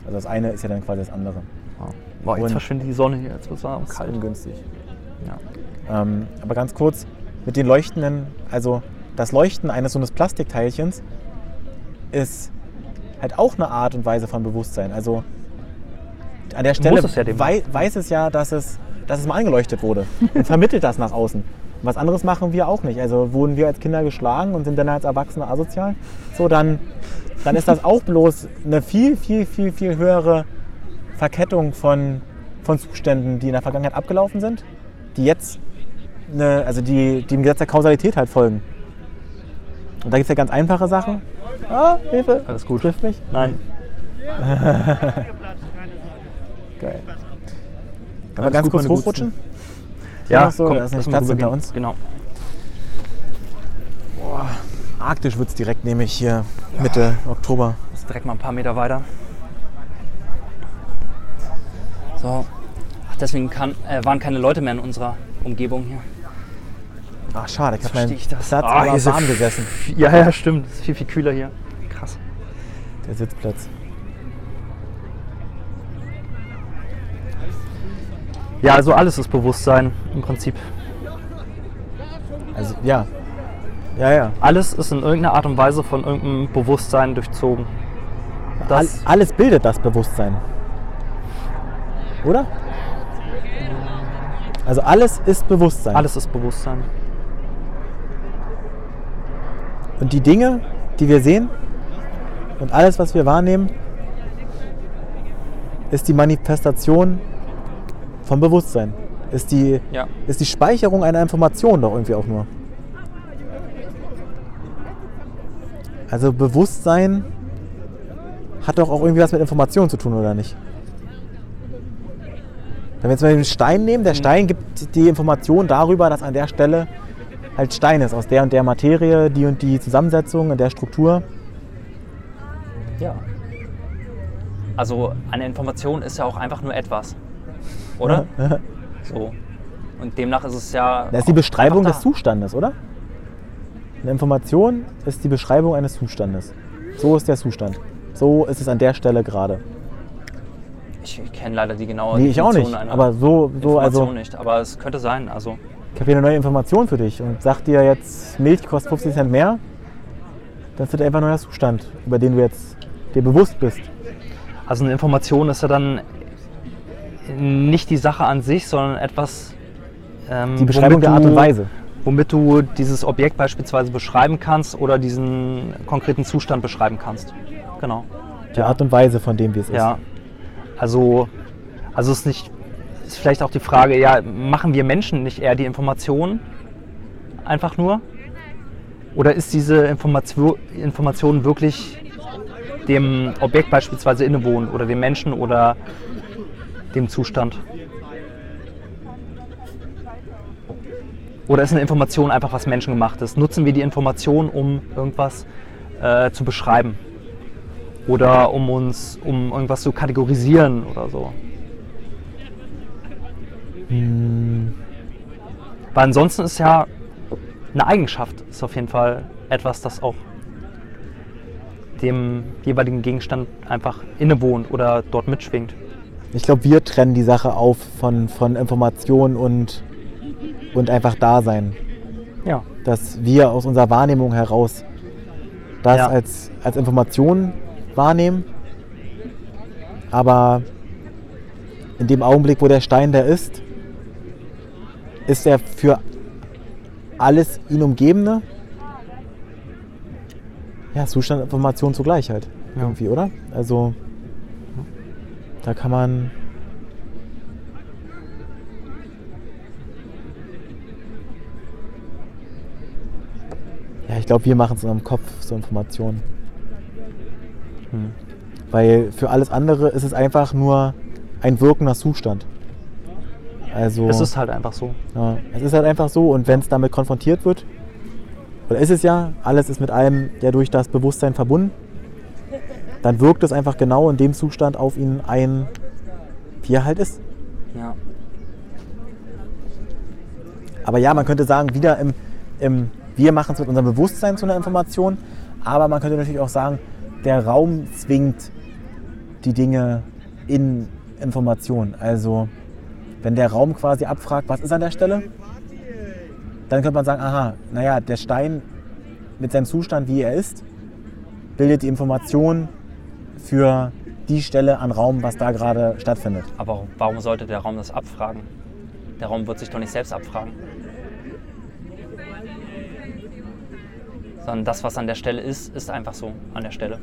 Also das eine ist ja dann quasi das andere. Boah, jetzt Und- verschwindet die Sonne hier, jetzt wird es warm ist kalt. ungünstig. Ja. Ähm, aber ganz kurz, mit den leuchtenden, also das Leuchten eines so eines Plastikteilchens ist halt auch eine Art und Weise von Bewusstsein. Also an der Stelle es ja wei weiß es ja, dass es, dass es mal angeleuchtet wurde und vermittelt das nach außen. Und was anderes machen wir auch nicht. Also wurden wir als Kinder geschlagen und sind dann als Erwachsene asozial, so dann, dann ist das auch bloß eine viel, viel, viel, viel höhere Verkettung von, von Zuständen, die in der Vergangenheit abgelaufen sind, die jetzt eine, also die, die dem Gesetz der Kausalität halt folgen. Und da gibt es ja ganz einfache Sachen. Ah, Hilfe! Alles gut. Trifft mich? Nein. Geil. Kann man Alles ganz gut, kurz hochrutschen? Ja, so, da ist nicht Platz hinter uns. Genau. Arktisch wird es direkt nämlich hier Mitte Oktober. Jetzt direkt mal ein paar Meter weiter. So. Ach, deswegen kann, äh, waren keine Leute mehr in unserer Umgebung hier. Ach schade, ich habe meinen. Platz Ah, aber warm gesessen, Ja, ja, stimmt. Es ist viel, viel kühler hier. Krass. der Sitzplatz. Ja, also alles ist Bewusstsein im Prinzip. Also ja. Ja, ja. Alles ist in irgendeiner Art und Weise von irgendeinem Bewusstsein durchzogen. All, Das, alles bildet das Bewusstsein. Oder? Also alles ist Bewusstsein. alles ist Bewusstsein. Und die Dinge, die wir sehen und alles, was wir wahrnehmen, ist die Manifestation vom Bewusstsein. Ist die, Ja. ist die Speicherung einer Information doch irgendwie auch nur. Also Bewusstsein hat doch auch irgendwie was mit Information zu tun, oder nicht? Wenn wir jetzt mal den Stein nehmen, der Stein gibt die Information darüber, dass an der Stelle halt Stein ist, aus der und der Materie, die und die Zusammensetzung, in der Struktur. Ja. Also eine Information ist ja auch einfach nur etwas. Oder? So. Und Und demnach ist es ja. Das ist die Beschreibung des Zustandes, oder? Eine Information ist die Beschreibung eines Zustandes. So ist der Zustand. So ist es an der Stelle gerade. Ich, ich kenne leider die genaue Nee, ich auch nicht. einer Aber so, so also, nicht. Aber es könnte sein. Also, ich habe hier eine neue Information für dich und sag dir jetzt, Milch kostet 50 Cent mehr. Das ist einfach ein neuer Zustand, über den du jetzt dir bewusst bist. also eine Information ist ja dann nicht die Sache an sich, sondern etwas. Ähm, Die Beschreibung der Art und Weise. Womit du dieses Objekt beispielsweise beschreiben kannst oder diesen konkreten Zustand beschreiben kannst. Genau. Die Art und Weise, von dem wie es ist. Also, also ist nicht, ist vielleicht auch die Frage, ja, machen wir Menschen nicht eher die Information einfach nur? Oder ist diese Information, Information wirklich dem Objekt beispielsweise innewohnend oder dem Menschen oder dem Zustand? Oder ist eine Information einfach was menschengemachtes? Nutzen wir die Information, um irgendwas äh, zu beschreiben? Oder um uns, um irgendwas zu kategorisieren oder so? Hm, Weil ansonsten ist ja eine Eigenschaft, ist auf jeden Fall etwas, das auch dem jeweiligen Gegenstand einfach innewohnt oder dort mitschwingt. Ich glaube, wir trennen die Sache auf von, von Information und, und einfach Dasein. Ja. Dass wir aus unserer Wahrnehmung heraus das Ja. als, als Information wahrnehmen. Aber in dem Augenblick, wo der Stein da ist, ist er für alles ihn Umgebende ja, Zustand Information zugleich halt. Ja. Irgendwie, oder? Also da kann man. Ja, ich glaube, wir machen es in unserem Kopf, so Informationen. Hm. Weil für alles andere ist es einfach nur ein wirkender Zustand. Also, Es ist halt einfach so. ja, es ist halt einfach so und wenn es damit konfrontiert wird, oder ist es ja, alles ist mit allem ja durch das Bewusstsein verbunden, dann wirkt es einfach genau in dem Zustand auf ihn ein, wie er halt ist. Ja. Aber ja, man könnte sagen, wieder im, im wir machen es mit unserem Bewusstsein zu einer Information, aber man könnte natürlich auch sagen, der Raum zwingt die Dinge in Information. Also wenn der Raum quasi abfragt, was ist an der Stelle, dann könnte man sagen, aha, naja, der Stein mit seinem Zustand, wie er ist, bildet die Information für die Stelle an Raum, was da gerade stattfindet. Aber warum sollte der Raum das abfragen? Der Raum wird sich doch nicht selbst abfragen. Sondern das, was an der Stelle ist, ist einfach so an der Stelle.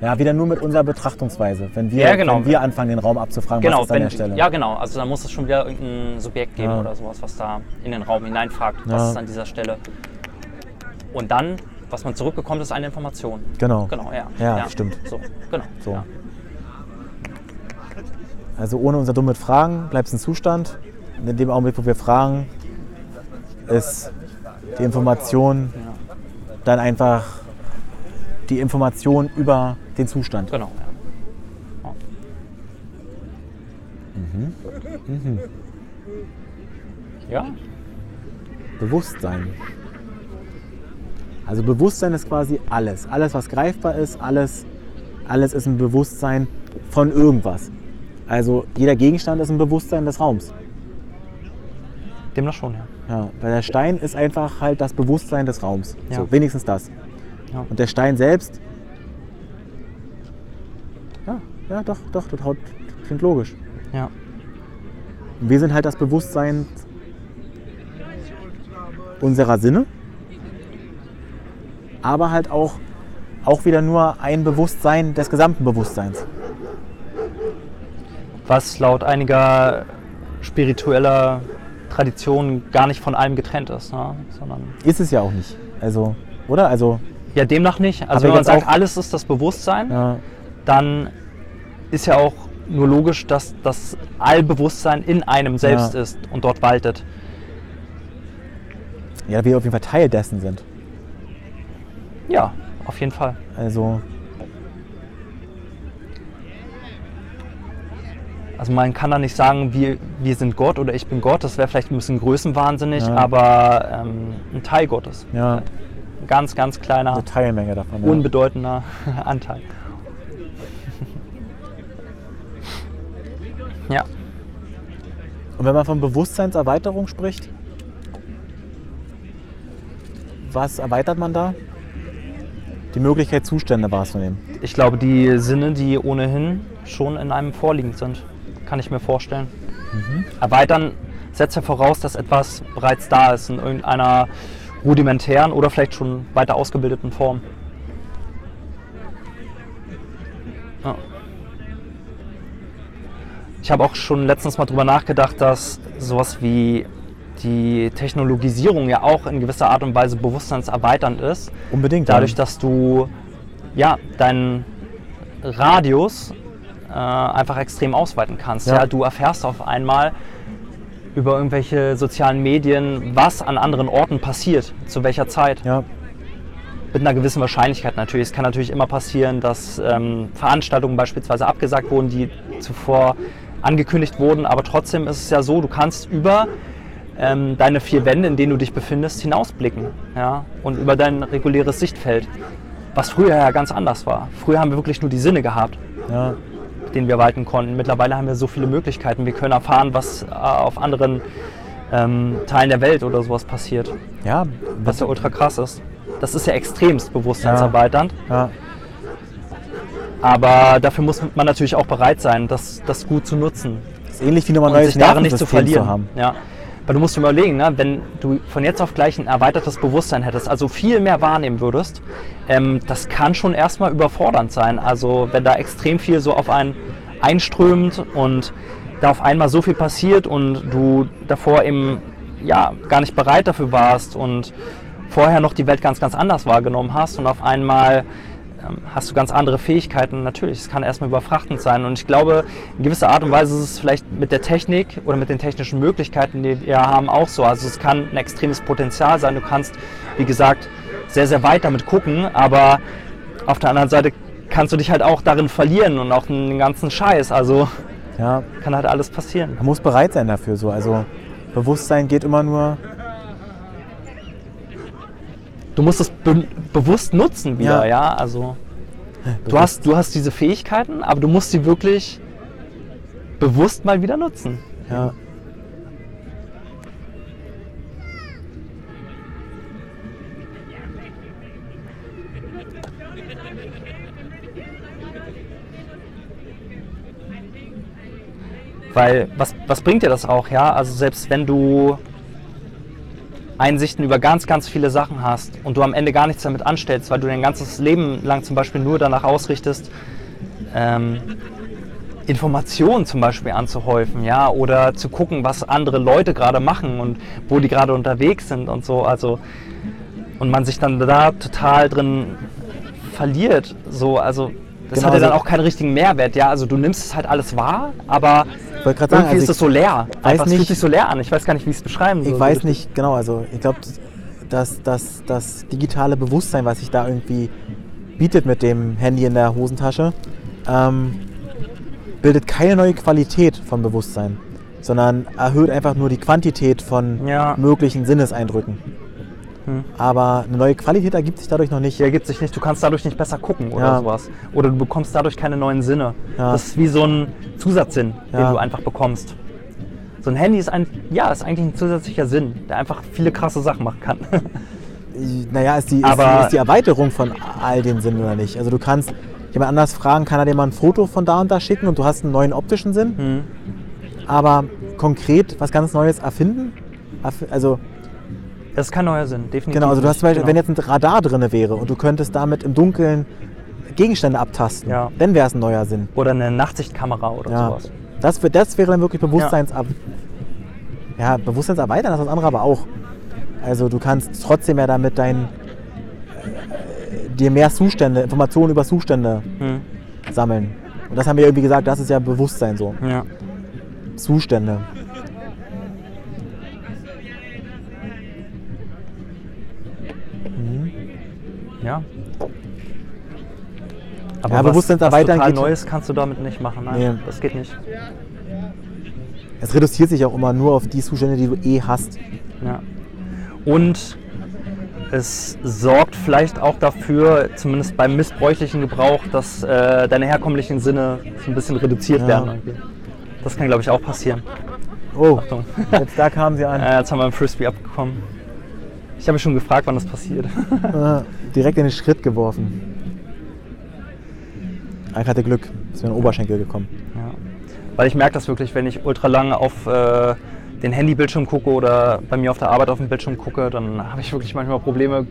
Ja, wieder nur mit unserer Betrachtungsweise. Wenn wir, Ja, genau. wenn wir anfangen, den Raum abzufragen, Genau, was ist an wenn, der Stelle. ja genau. Also dann muss es schon wieder irgendein Subjekt geben Ja. oder sowas, was da in den Raum hineinfragt, Ja. was ist an dieser Stelle. Und dann, was man zurückbekommt, ist eine Information. Genau. Genau, ja. Ja, stimmt. So, genau. So. Ja. Also ohne unser dummes Fragen bleibt es ein Zustand. Und in dem Augenblick, wo wir fragen, ist die Information Ja. dann einfach die Information über den Zustand. Genau, ja. Ja, Bewusstsein. Also Bewusstsein ist quasi alles. Alles, was greifbar ist, alles, alles ist ein Bewusstsein von irgendwas. Also jeder Gegenstand ist ein Bewusstsein des Raums. demnach schon, ja. Ja, weil der Stein ist einfach halt das Bewusstsein des Raums. Ja. So, wenigstens das. Ja. Und der Stein selbst. Ja, ja, doch, doch, das klingt logisch. ja. Und wir sind halt das Bewusstsein unserer Sinne, aber halt auch, auch wieder nur ein Bewusstsein des gesamten Bewusstseins. Was laut einiger spiritueller Traditionen gar nicht von allem getrennt ist, ne? sondern Ist es ja auch nicht. Also, oder? Also, ja demnach nicht. Also wenn man sagt, alles ist das Bewusstsein, ja, dann ist ja auch nur logisch, dass das Allbewusstsein in einem selbst Ja. ist und dort waltet. ja, wir auf jeden Fall Teil dessen sind. Ja, auf jeden Fall. Also, Also man kann da nicht sagen, wir, wir sind Gott oder ich bin Gott. Das wäre vielleicht ein bisschen größenwahnsinnig, Ja. aber ähm, ein Teil Gottes. Ja, Ein ganz, ganz kleiner, eine Teilmenge davon. Ja. unbedeutender Anteil. Ja, Und wenn man von Bewusstseinserweiterung spricht, was erweitert man da? Die Möglichkeit, Zustände wahrzunehmen. ich glaube, die Sinne, die ohnehin schon in einem vorliegend sind, kann ich mir vorstellen. Erweitern setzt ja voraus, dass etwas bereits da ist in irgendeiner rudimentären oder vielleicht schon weiter ausgebildeten Form. Ja. Ich habe auch schon letztens mal drüber nachgedacht, dass sowas wie die Technologisierung ja auch in gewisser Art und Weise bewusstseinserweiternd ist. Unbedingt. Dadurch, dass du ja, deinen Radius äh, einfach extrem ausweiten kannst. Ja. Ja. du erfährst auf einmal über irgendwelche sozialen Medien, was an anderen Orten passiert, zu welcher Zeit. Ja, Mit einer gewissen Wahrscheinlichkeit natürlich. Es kann natürlich immer passieren, dass ähm, Veranstaltungen beispielsweise abgesagt wurden, die zuvor angekündigt wurden. Aber trotzdem ist es ja so, du kannst über ähm, deine vier Wände, in denen du dich befindest, hinausblicken. Ja? Und über dein reguläres Sichtfeld. Was früher ja ganz anders war. Früher haben wir wirklich nur die Sinne gehabt, ja, denen wir walten konnten. Mittlerweile haben wir so viele Möglichkeiten. Wir können erfahren, was äh, auf anderen ähm, Teilen der Welt oder sowas passiert. ja. Was ja ultra krass ist. Das ist ja extremst bewusstseinserweiternd. ja. Aber dafür muss man natürlich auch bereit sein, das, das gut zu nutzen ist ähnlich wie nochmal neues sich darin nicht zu verlieren. zu haben. Ja. Weil du musst dir überlegen, ne, wenn du von jetzt auf gleich ein erweitertes Bewusstsein hättest, also viel mehr wahrnehmen würdest, ähm, das kann schon erstmal überfordernd sein. Also wenn da extrem viel so auf einen einströmt und da auf einmal so viel passiert und du davor eben ja, gar nicht bereit dafür warst und vorher noch die Welt ganz, ganz anders wahrgenommen hast und auf einmal hast du ganz andere Fähigkeiten. Natürlich, es kann erstmal überfrachtend sein. Und ich glaube, in gewisser Art und Weise ist es vielleicht mit der Technik oder mit den technischen Möglichkeiten, die wir haben, auch so. Also es kann ein extremes Potenzial sein. Du kannst, wie gesagt, sehr, sehr weit damit gucken, aber auf der anderen Seite kannst du dich halt auch darin verlieren und auch den ganzen Scheiß. Also Ja, kann halt alles passieren. man muss bereit sein dafür. So. Also Bewusstsein geht immer nur. Du musst es be bewusst nutzen wieder, ja. Ja. Also du hast, du hast diese Fähigkeiten, aber du musst sie wirklich bewusst mal wieder nutzen. Ja. Weil was, was bringt dir das auch, ja? Also selbst wenn du Einsichten über ganz, ganz viele Sachen hast und du am Ende gar nichts damit anstellst, weil du dein ganzes Leben lang zum Beispiel nur danach ausrichtest, ähm, Informationen zum Beispiel anzuhäufen, ja, oder zu gucken, was andere Leute gerade machen und wo die gerade unterwegs sind und so, also und man sich dann da total drin verliert, so, also das Genau, hat ja dann also- auch keinen richtigen Mehrwert, ja, also du nimmst es halt alles wahr, aber gerade sagen, irgendwie also ist es so leer, weiß es fühlt nicht- sich so leer an, ich weiß gar nicht, wie ich es beschreiben soll. Ich weiß nicht, genau, also ich glaube, dass das, das digitale Bewusstsein, was sich da irgendwie bietet mit dem Handy in der Hosentasche, ähm, bildet keine neue Qualität von Bewusstsein, sondern erhöht einfach nur die Quantität von Ja. möglichen Sinneseindrücken. Hm. Aber eine neue Qualität ergibt sich dadurch noch nicht. Die ergibt sich nicht, du kannst dadurch nicht besser gucken oder Ja. sowas. Oder du bekommst dadurch keine neuen Sinne. Ja. Das ist wie so ein Zusatzsinn, den Ja. du einfach bekommst. So ein Handy ist ein, ja, ist eigentlich ein zusätzlicher Sinn, der einfach viele krasse Sachen machen kann. Naja, ist die, ist, Aber- die, ist die Erweiterung von all den Sinnen oder nicht? Also du kannst jemand anders fragen, kann er dir mal ein Foto von da und da schicken und du hast einen neuen optischen Sinn, Hm. aber konkret was ganz Neues erfinden? Erf- Also Das ist kein neuer Sinn, definitiv. genau, also du hast zum Beispiel, genau. wenn jetzt ein Radar drin wäre und du könntest damit im Dunkeln Gegenstände abtasten, Ja. dann wäre es ein neuer Sinn. Oder eine Nachtsichtkamera oder Ja. sowas. Das, das wäre dann wirklich Bewusstseins ja. Bewusstseinserweitern, das ist das andere aber auch. Also du kannst trotzdem ja damit dein äh, dir mehr Zustände, Informationen über Zustände Hm. sammeln. Und das haben wir irgendwie gesagt, das ist ja Bewusstsein so. Ja. Zustände. Ja. Ja, Bewusstseinserweitern was total geht- Neues kannst du damit nicht machen. Nein, Nee. das geht nicht. es reduziert sich auch immer nur auf die Zustände, die du eh hast. Ja. Und es sorgt vielleicht auch dafür, zumindest beim missbräuchlichen Gebrauch, dass äh, deine herkömmlichen Sinne so ein bisschen reduziert Ja. werden. irgendwie. Das kann, glaube ich, auch passieren. Oh, Achtung. jetzt da kamen sie an. Äh, jetzt haben wir einen Frisbee abbekommen. Ich habe mich schon gefragt, wann das passiert. Äh, direkt in den Schritt geworfen. Eik hatte Glück, ist mir in den Oberschenkel gekommen. Ja. Weil ich merke das wirklich, wenn ich ultra lang auf äh, den Handybildschirm gucke oder bei mir auf der Arbeit auf dem Bildschirm gucke, dann habe ich wirklich manchmal Probleme,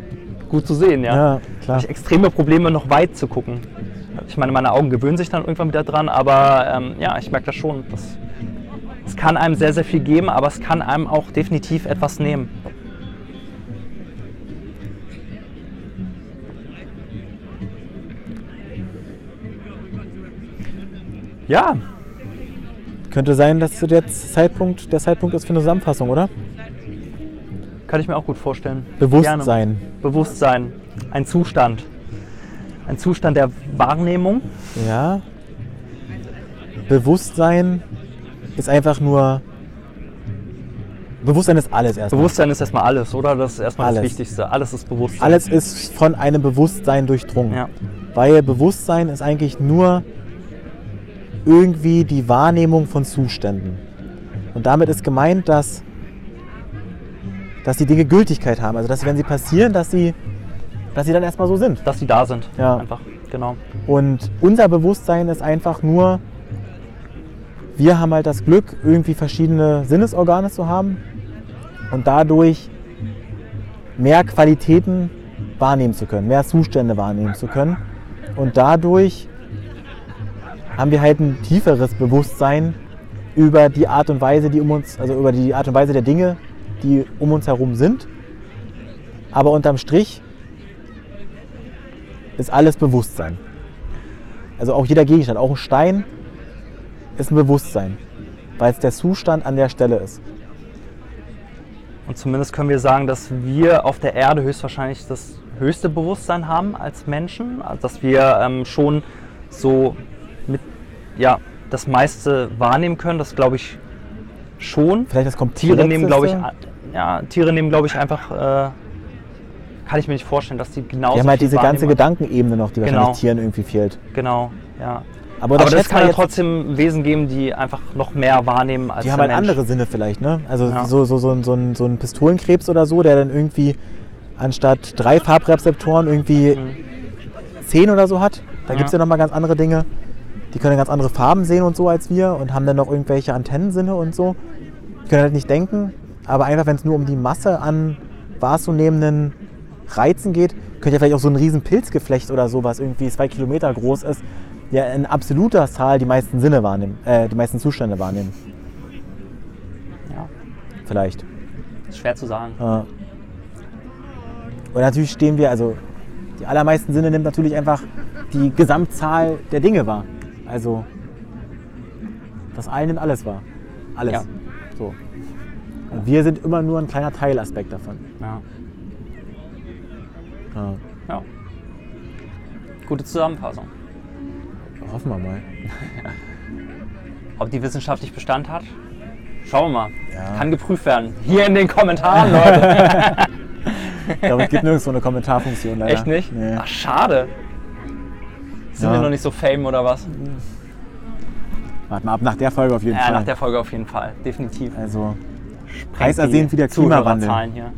gut zu sehen. Ja, Ja, klar. Habe ich extreme Probleme, noch weit zu gucken. Ich meine, meine Augen gewöhnen sich dann irgendwann wieder dran, aber ähm, ja, ich merke das schon. Das, es kann einem sehr, sehr viel geben, aber es kann einem auch definitiv etwas nehmen. Ja, Könnte sein, dass der Zeitpunkt, der Zeitpunkt ist für eine Zusammenfassung, oder? kann ich mir auch gut vorstellen. Bewusstsein. Gerne. Bewusstsein, ein Zustand. Ein Zustand der Wahrnehmung. Ja. Bewusstsein ist einfach nur. Bewusstsein ist alles erstmal. Bewusstsein ist erstmal alles, oder? Das ist erstmal das Alles. Wichtigste. Alles ist Bewusstsein. Alles ist von einem Bewusstsein durchdrungen. Ja. Weil Bewusstsein ist eigentlich nur irgendwie die Wahrnehmung von Zuständen. Und damit ist gemeint, dass, dass die Dinge Gültigkeit haben. Also dass wenn sie passieren, dass sie, dass sie dann erstmal so sind. Dass die da sind. Ja. Einfach. Genau. Und unser Bewusstsein ist einfach nur, wir haben halt das Glück, irgendwie verschiedene Sinnesorgane zu haben und dadurch mehr Qualitäten wahrnehmen zu können, mehr Zustände wahrnehmen zu können. Und dadurch haben wir halt ein tieferes Bewusstsein über die Art und Weise, die um uns, also über die Art und Weise der Dinge, die um uns herum sind. Aber unterm Strich ist alles Bewusstsein. Also auch jeder Gegenstand, auch ein Stein ist ein Bewusstsein, weil es der Zustand an der Stelle ist. Und zumindest können wir sagen, dass wir auf der Erde höchstwahrscheinlich das höchste Bewusstsein haben als Menschen. Also dass wir ähm, schon so ja, das meiste wahrnehmen können. Das glaube ich schon. Vielleicht das kommt Tiere nehmen, glaube ich, ja, Tiere nehmen, glaube ich, einfach, äh, kann ich mir nicht vorstellen, dass die genauso Die haben halt diese ganze. Gedankenebene noch, die wahrscheinlich Genau. Tieren irgendwie fehlt. Genau, ja. Aber, Aber das kann ja trotzdem Wesen geben, die einfach noch mehr wahrnehmen als die haben halt Mensch. andere Sinne vielleicht, ne? Also Ja. so, so, so, ein- so, ein, so ein Pistolenkrebs oder so, der dann irgendwie anstatt drei Farbrezeptoren irgendwie Mhm. zehn oder so hat. Da Ja. gibt es ja nochmal ganz andere Dinge. Die können ganz andere Farben sehen und so als wir und haben dann noch irgendwelche Antennensinne und so. Die können halt nicht denken, aber einfach, wenn es nur um die Masse an wahrzunehmenden Reizen geht, könnte ja vielleicht auch so ein riesen Pilzgeflecht oder so, was irgendwie zwei Kilometer groß ist, ja in absoluter Zahl die meisten Sinne wahrnehmen, äh, die meisten Zustände wahrnehmen. Ja, Vielleicht. ist schwer zu sagen. Ja. Und natürlich stehen wir, also die allermeisten Sinne nimmt natürlich einfach die Gesamtzahl der Dinge wahr. Also das All nimmt alles wahr. Alles. Ja. So. Und wir sind immer nur ein kleiner Teilaspekt davon. Ja. Ja. ja. Gute Zusammenfassung. Hoffen wir mal. Ob die wissenschaftlich Bestand hat? Schauen wir mal. Ja. Kann geprüft werden. Hier in den Kommentaren, Leute. Ich glaube, es gibt nirgendwo eine Kommentarfunktion leider. Echt nicht? Nee. Ach, schade. Sind Ja. wir noch nicht so fame oder was? Warte mal ab nach der Folge auf jeden Ja, Fall. nach der Folge auf jeden Fall. Definitiv. also heiß ersehnt wie der die Klimawandel. Hier.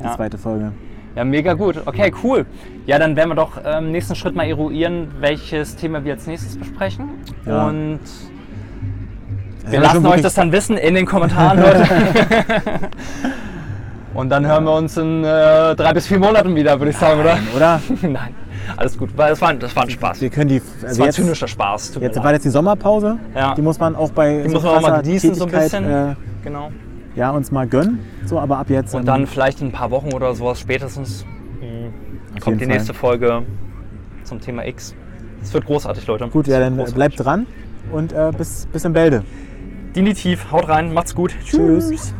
die Ja. zweite Folge. ja, mega gut. Okay, cool. Ja, dann werden wir doch ähm, im nächsten Schritt mal eruieren, welches Thema wir als nächstes besprechen. Ja. Und wir lassen euch das dann wissen in den Kommentaren, Leute. Und dann hören wir uns in äh, drei bis vier Monaten wieder, würde ich sagen, oder? Oder? Nein, alles gut. Weil Das war, das war ein Spaß. Wir können die. Das Also war ein jetzt, zynischer Spaß. Tut jetzt war jetzt die Sommerpause. Ja. Die muss man auch bei Die so muss man auch mal genießen, so ein bisschen. Äh, genau. ja, uns mal gönnen. So, aber ab jetzt. Und ähm, dann vielleicht in ein paar Wochen oder sowas spätestens auf kommt die jeden nächste Fall. Folge zum Thema X. Es wird großartig, Leute. Gut, ja, dann äh, großartig. bleibt dran und äh, bis, bis in Bälde. Definitiv. Haut rein, macht's gut. Tschüss.